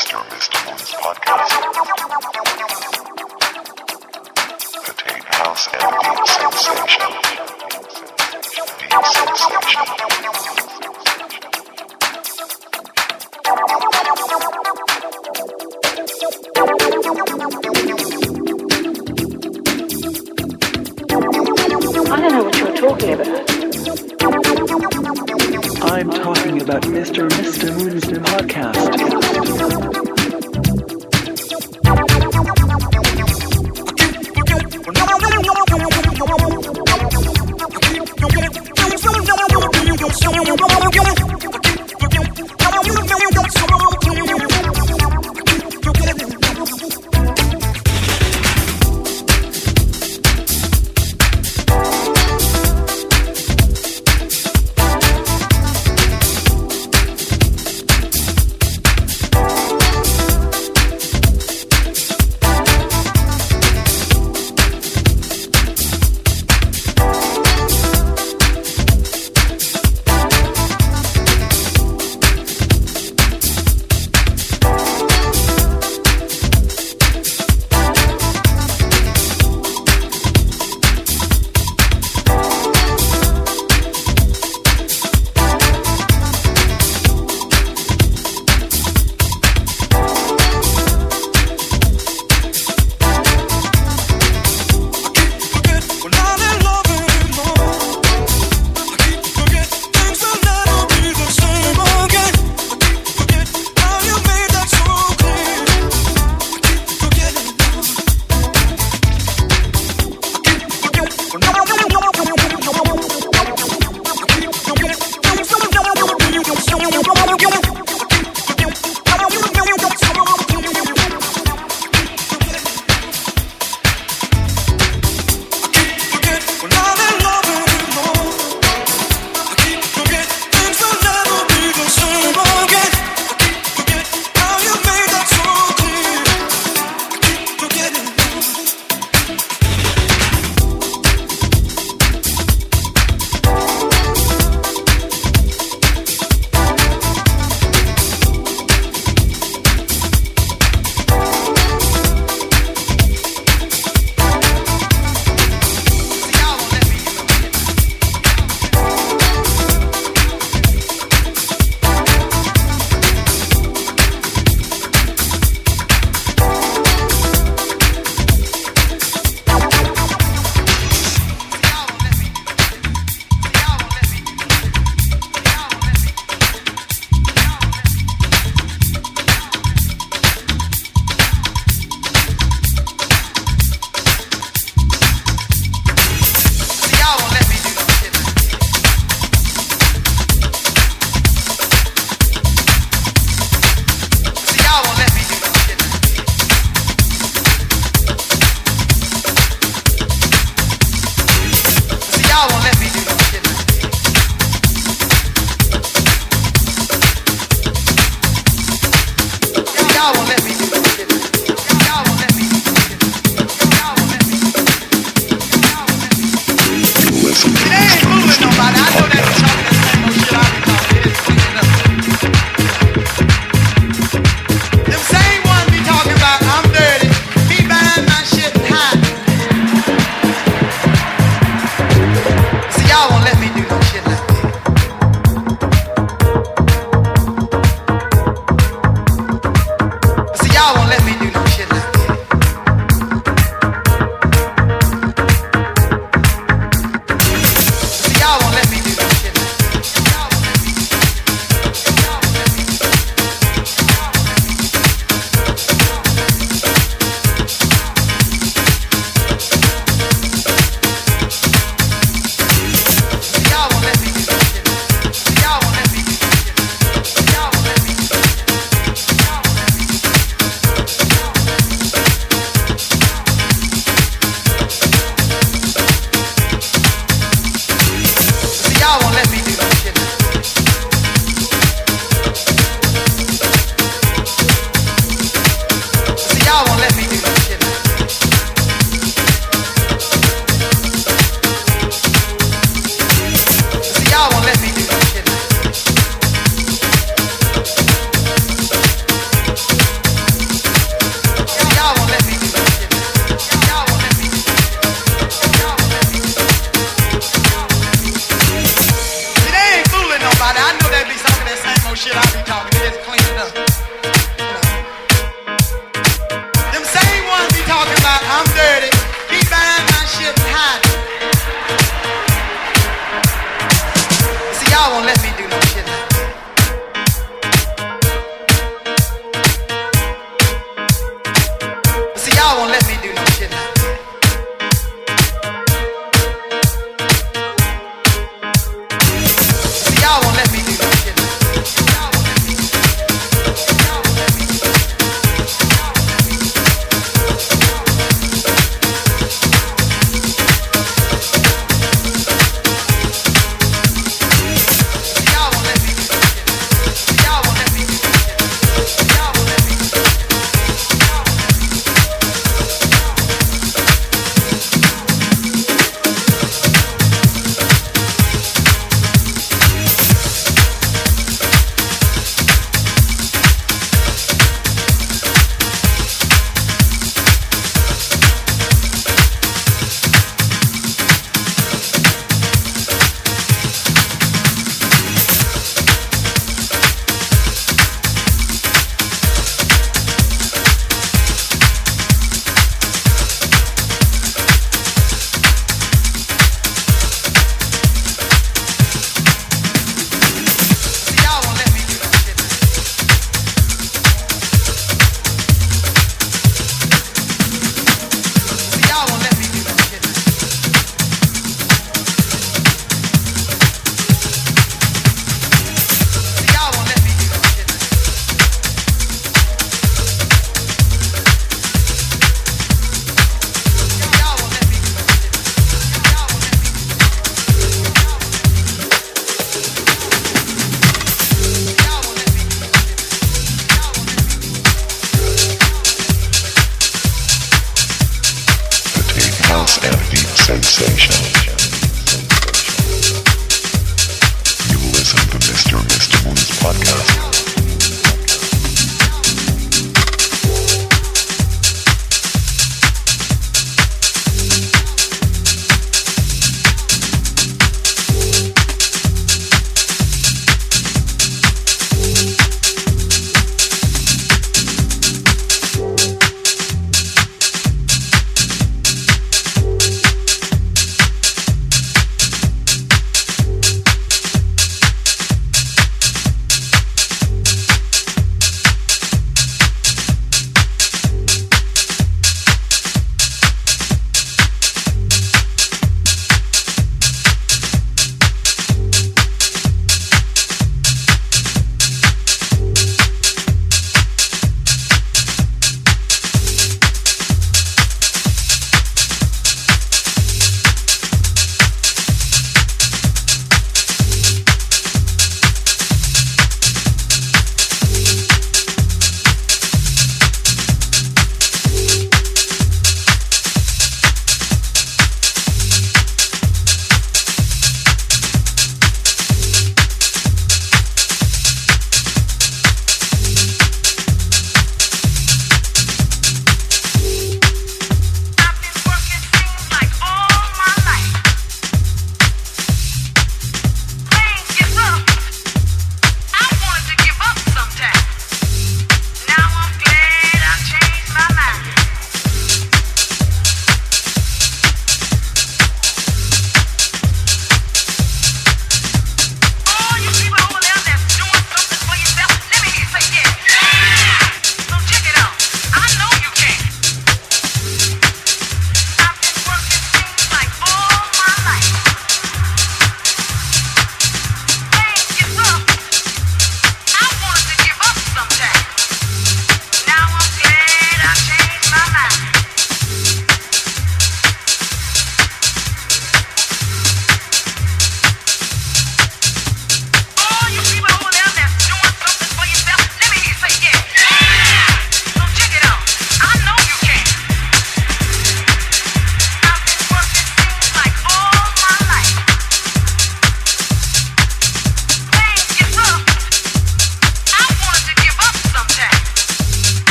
Podcast. Attain house and deep sensation. Deep sensation. I don't know what you're talking about. I'm talking about Mr. Mr. Moon's podcast.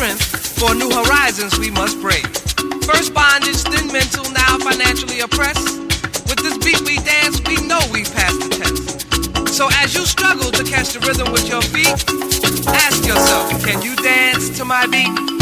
strength, for new horizons we must break. First bondage, then mental, now financially oppressed. With this beat we dance, we know we passed the test. So as you struggle to catch the rhythm with your feet, ask yourself, can you dance to my beat?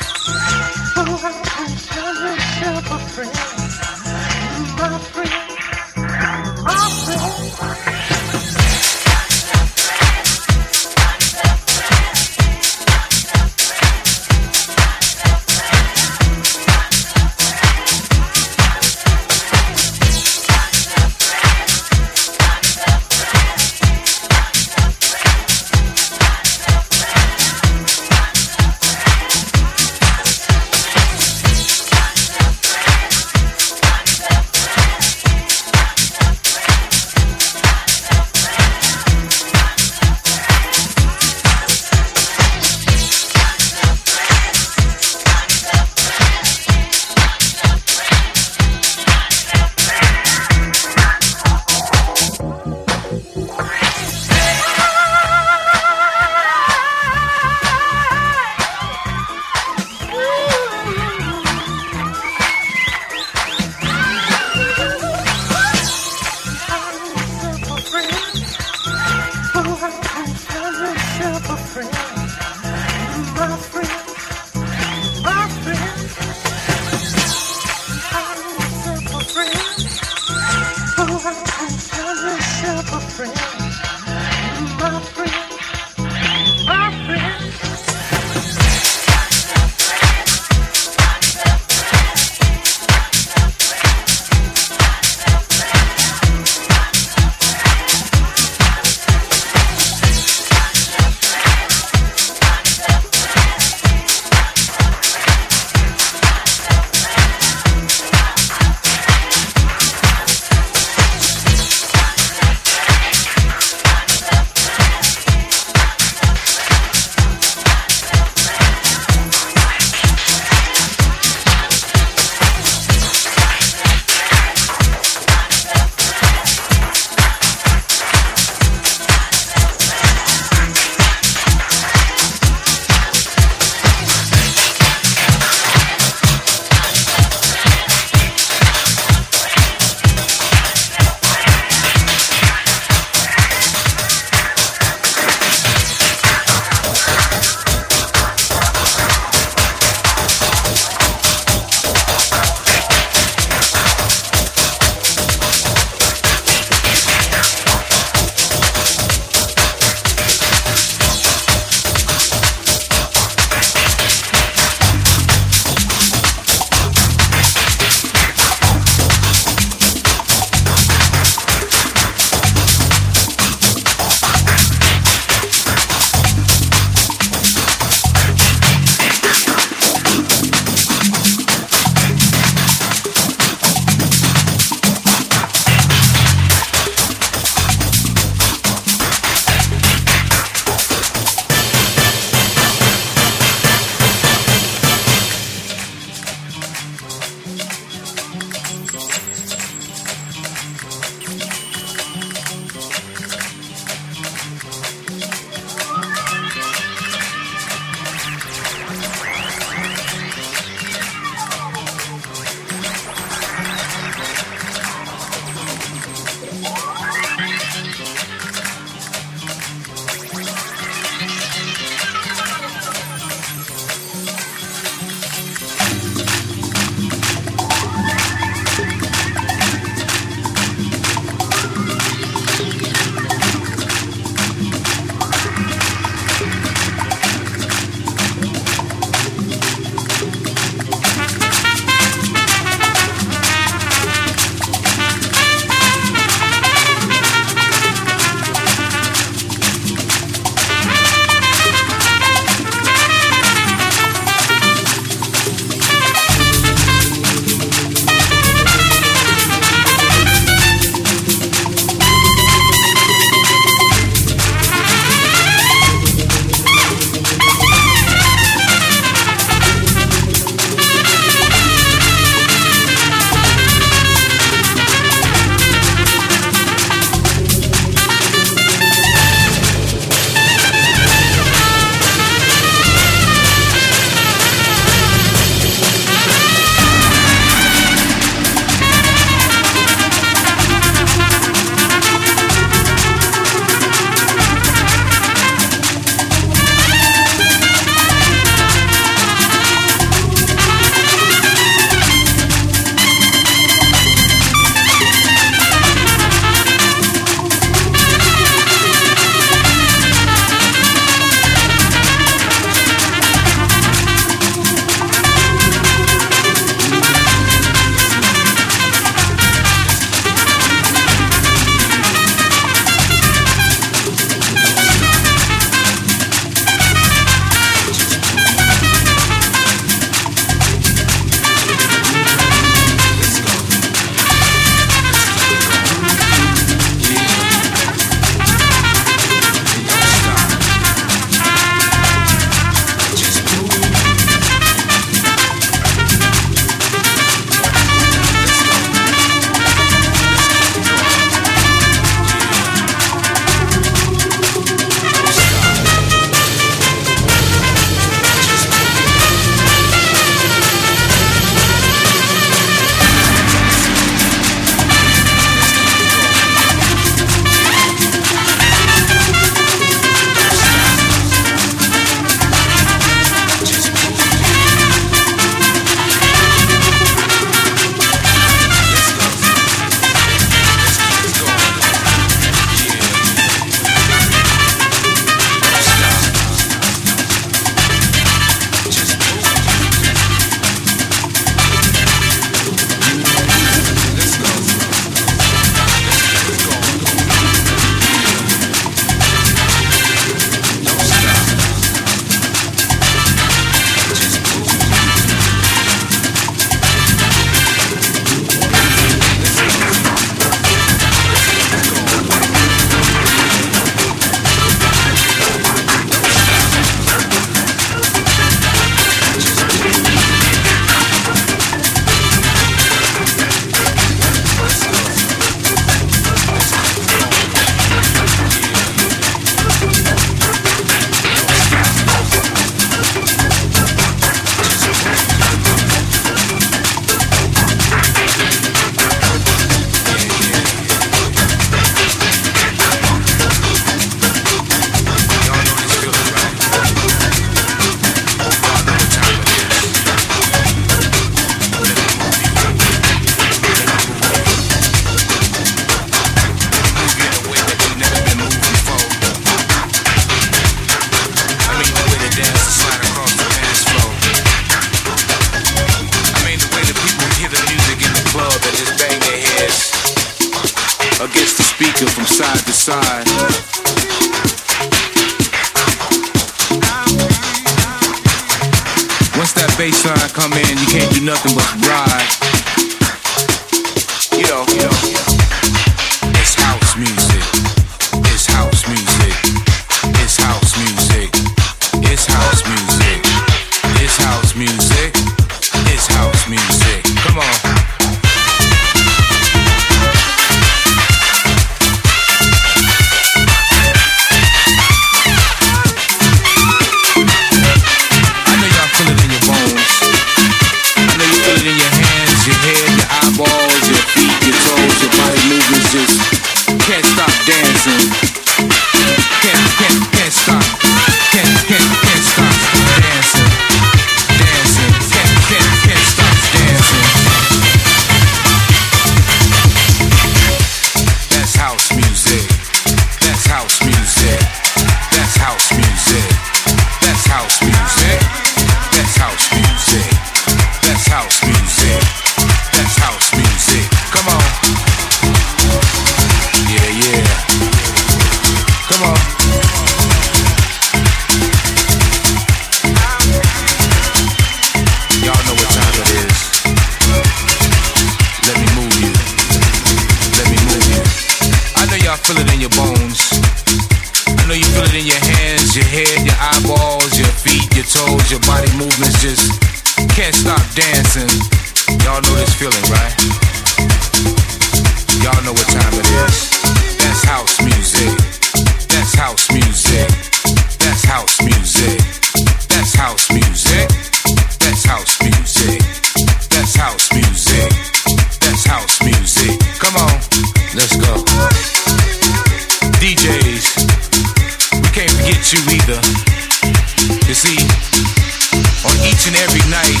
every night,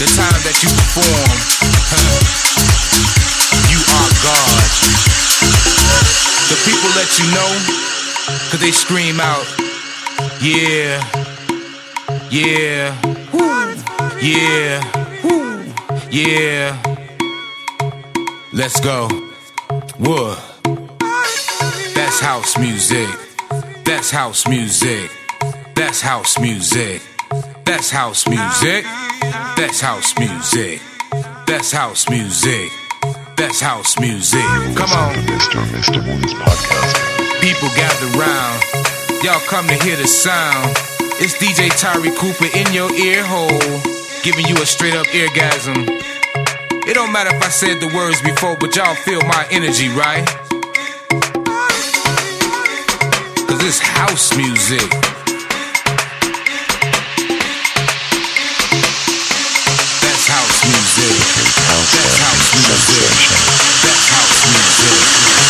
the time that you perform, huh, you are God. The people let you know, cause they scream out, yeah, yeah, yeah, yeah. Let's go. Whoa. That's house music. That's house music. That's house music. That's house music. That's house music. That's house music. That's house music. Come on. People gather round. Y'all come to hear the sound. It's DJ Tyree Cooper in your ear hole, giving you a straight up orgasm. It don't matter if I said the words before, but y'all feel my energy, right? Cause it's house music. music. That's house music. That's house music.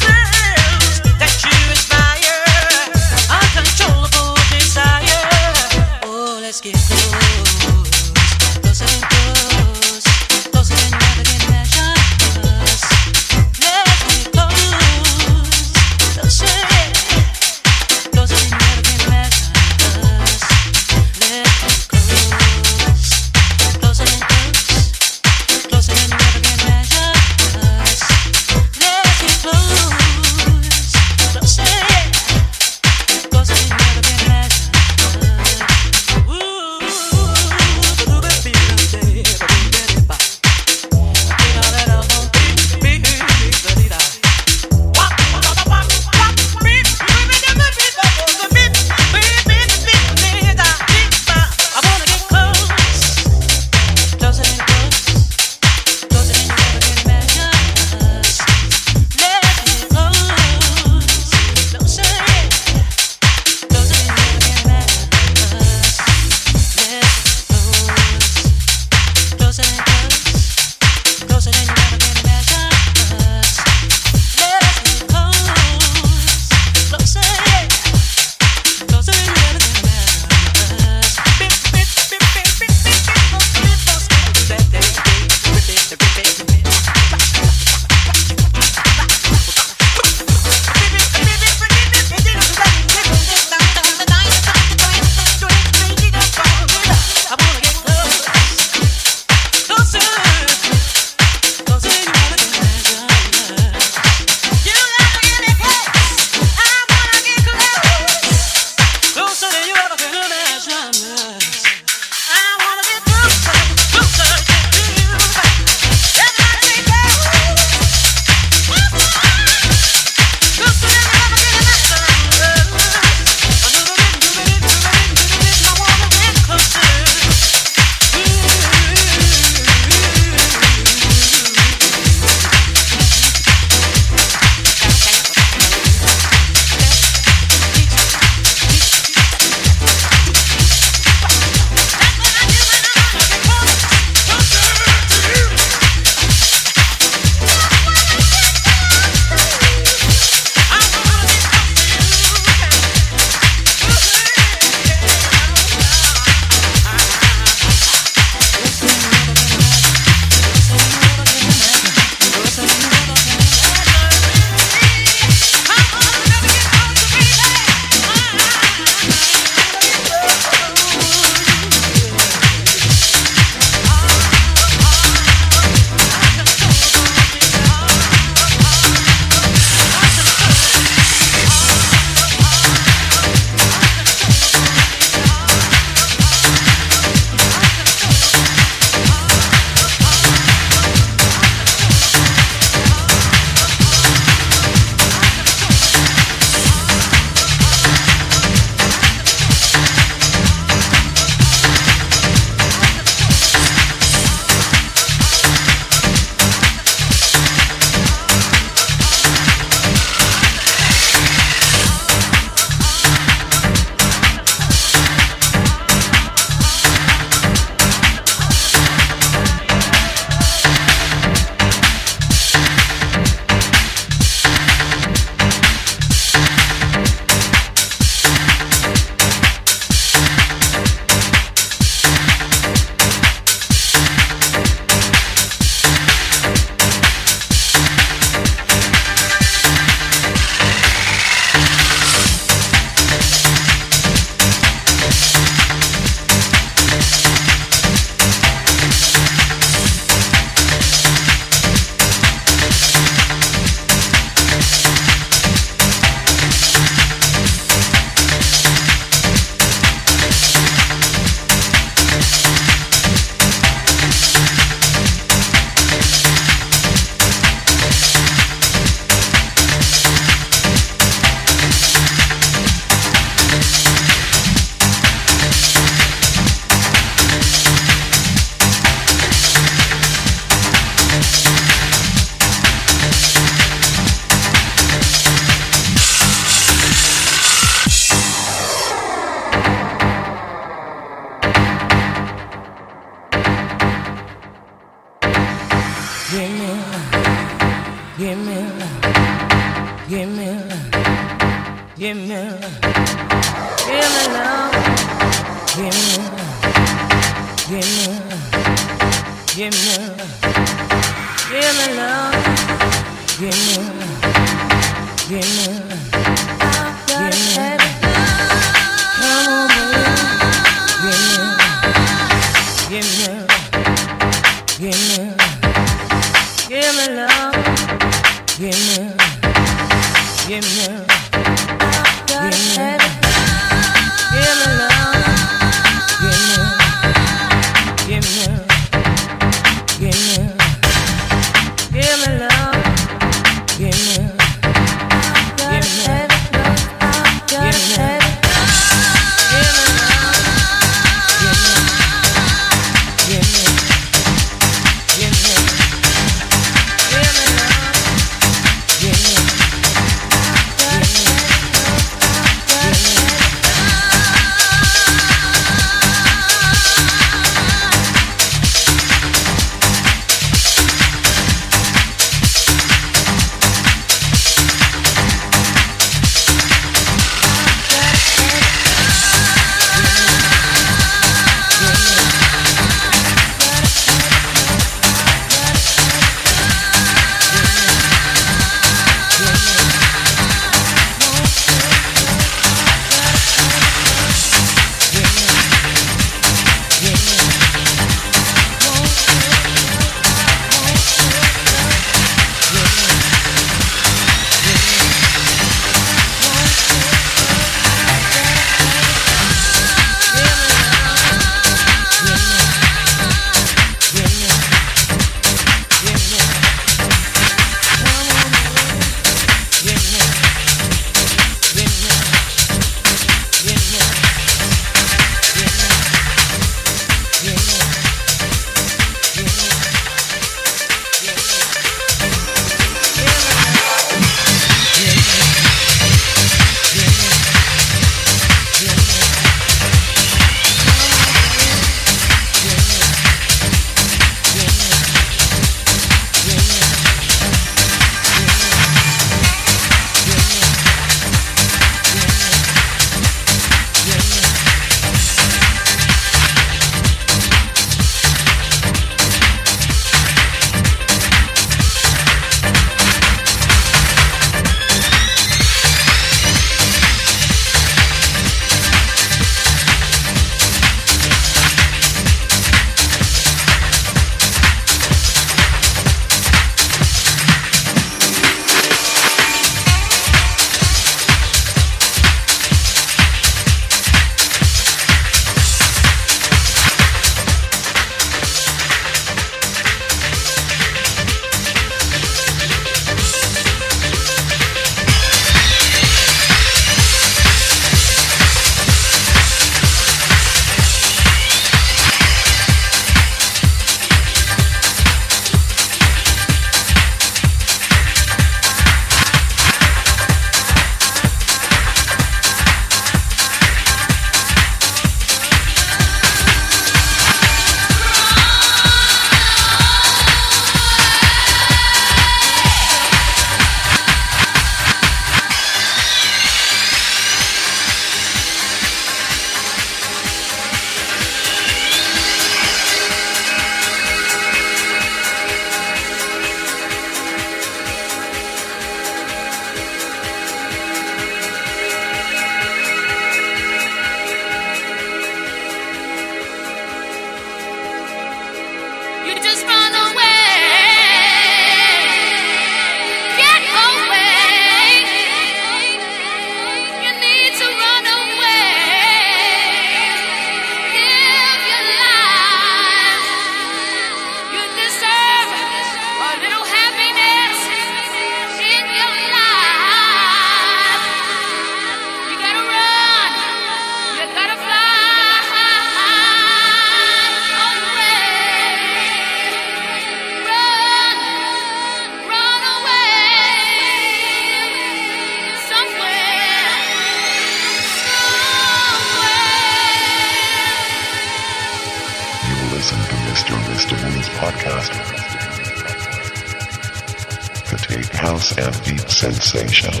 Create